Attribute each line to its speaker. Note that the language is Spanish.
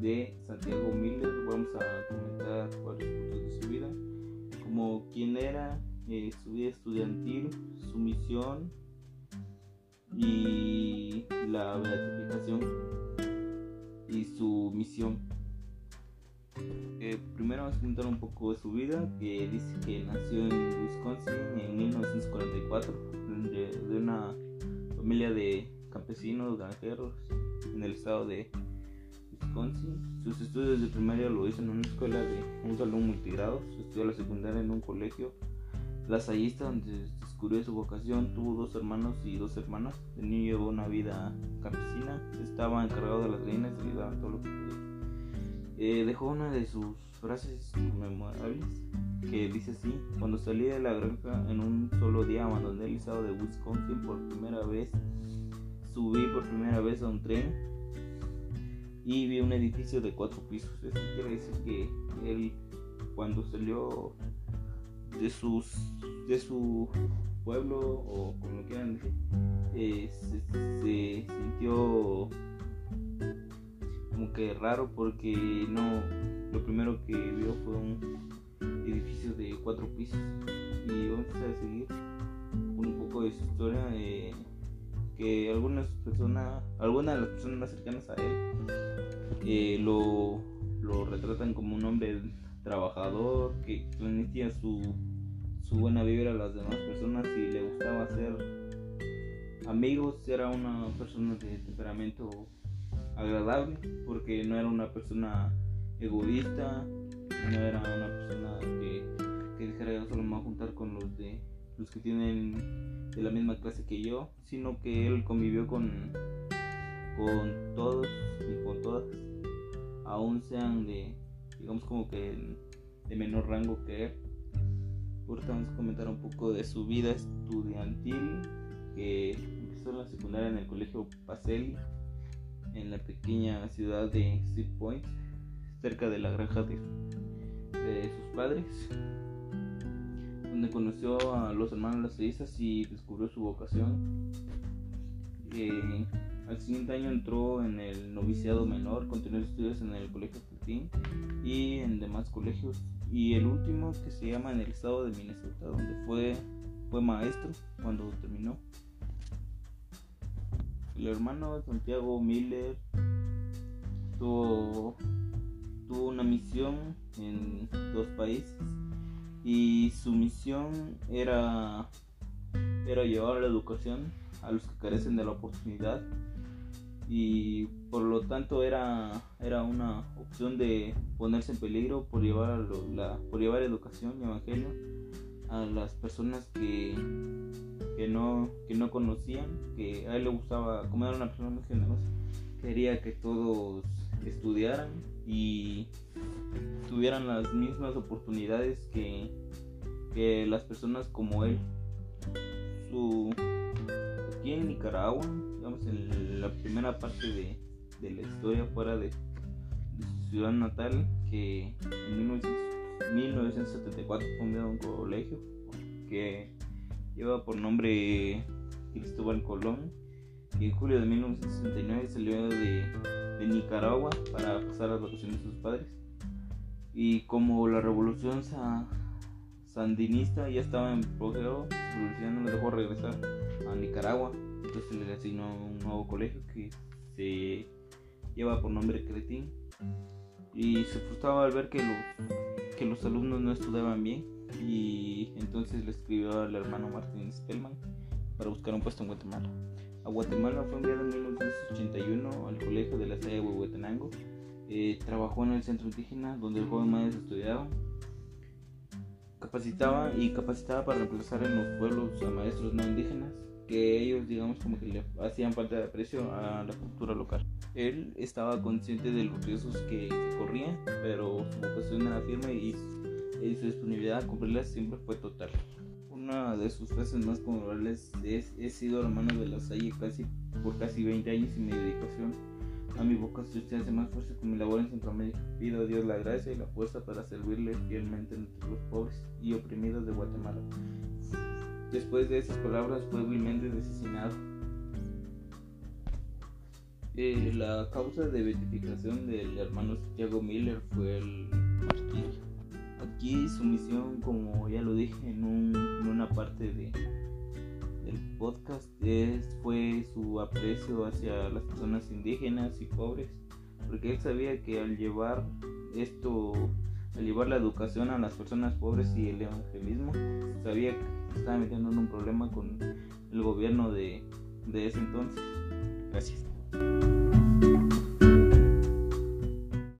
Speaker 1: de Santiago Miller. Vamos a comentar varios puntos de su vida, como quién era, eh, su vida estudiantil, su misión y la beatificación y su misión. Eh, primero vamos a comentar un poco de su vida, que dice que nació en Wisconsin en 1944, de una familia de campesinos, granjeros en el estado de Wisconsin. Sus estudios de primaria lo hizo en una escuela de un salón multigrado. Estudió la secundaria en un colegio lasallista donde descubrió su vocación. Tuvo dos hermanos y dos hermanas. El niño llevó una vida campesina. Estaba encargado de las gallinas y daban todo lo que podía. Eh, dejó una de sus frases memorables que dice así, cuando salí de la granja en un solo día abandoné el estado de Wisconsin por primera vez subí por primera vez a un tren y vi un edificio de cuatro pisos. Eso quiere decir que él cuando salió de sus de su pueblo o como quieran decir eh, se, sintió como que raro porque no lo primero que vio fue un edificio de cuatro pisos y vamos a seguir un poco de su historia eh, que algunas personas, algunas de las personas más cercanas a él eh, lo, lo, retratan como un hombre trabajador que transmitía su, su buena vibra a las demás personas y le gustaba hacer amigos, era una persona de temperamento agradable porque no era una persona egoísta, no era una persona que, que dijera solo me voy a juntar con los de los que tienen de la misma clase que yo, sino que él convivió con, con todos y con todas, aún sean de, digamos como que de menor rango que él. Ahorita vamos a comentar un poco de su vida estudiantil, que empezó en la secundaria en el colegio Pacelli, en la pequeña ciudad de Sea Point, cerca de la granja de, sus padres donde conoció a los hermanos Las y descubrió su vocación. Eh, al siguiente año entró en el noviciado menor, continuó estudios en el colegio Putin y en demás colegios. Y el último que se llama en el estado de Minnesota, donde fue, fue maestro cuando terminó. El hermano Santiago Miller tuvo, tuvo una misión en dos países y su misión era, era llevar la educación a los que carecen de la oportunidad y por lo tanto era, era una opción de ponerse en peligro por llevar, la, por llevar educación y evangelio a las personas que, que, no, que no conocían, que a él le gustaba, como era una persona muy generosa, quería que todos estudiaran y tuvieran las mismas oportunidades que, que las personas como él. Su, aquí en Nicaragua, en la primera parte de, de la historia fuera de, su ciudad natal, que en 1974 fundó un colegio que lleva por nombre Cristóbal Colón y en julio de 1969 salió de, de Nicaragua para pasar las vacaciones de sus padres. Y como la revolución sandinista ya estaba en apogeo, la no le dejó regresar a Nicaragua, entonces se le asignó un nuevo colegio que se lleva por nombre Cretín. Y se frustraba al ver que los, que los alumnos no estudiaban bien. Y entonces le escribió al hermano Martín Spellman para buscar un puesto en Guatemala. A Guatemala fue enviado en 1981 al colegio de la sede de Huehuetenango. Eh, trabajó en el centro indígena donde el joven maestro estudiaba, capacitaba y capacitaba para reemplazar en los pueblos a maestros no indígenas que ellos digamos como que le hacían falta de aprecio a la cultura local. Él estaba consciente de los riesgos que, corrían, pero su vocación era firme y, su disponibilidad a cumplirlas siempre fue total. Una de sus frases más conmemorables es he sido hermano de la Salle casi por casi 20 años y mi dedicación a mi vocación se hace más fuerte con mi labor en Centroamérica. Pido a Dios la gracia y la fuerza para servirle fielmente entre los pobres y oprimidos de Guatemala. Después de esas palabras fue vilmente asesinado. Eh, la causa de beatificación del hermano Santiago Miller fue el martirio. Aquí su misión, como ya lo dije en, una parte de, del podcast, es, fue su aprecio hacia las personas indígenas y pobres, porque él sabía que al llevar esto, al llevar la educación a las personas pobres y el evangelismo, sabía que estaba metiendo en un problema con el gobierno de, de ese entonces. Gracias.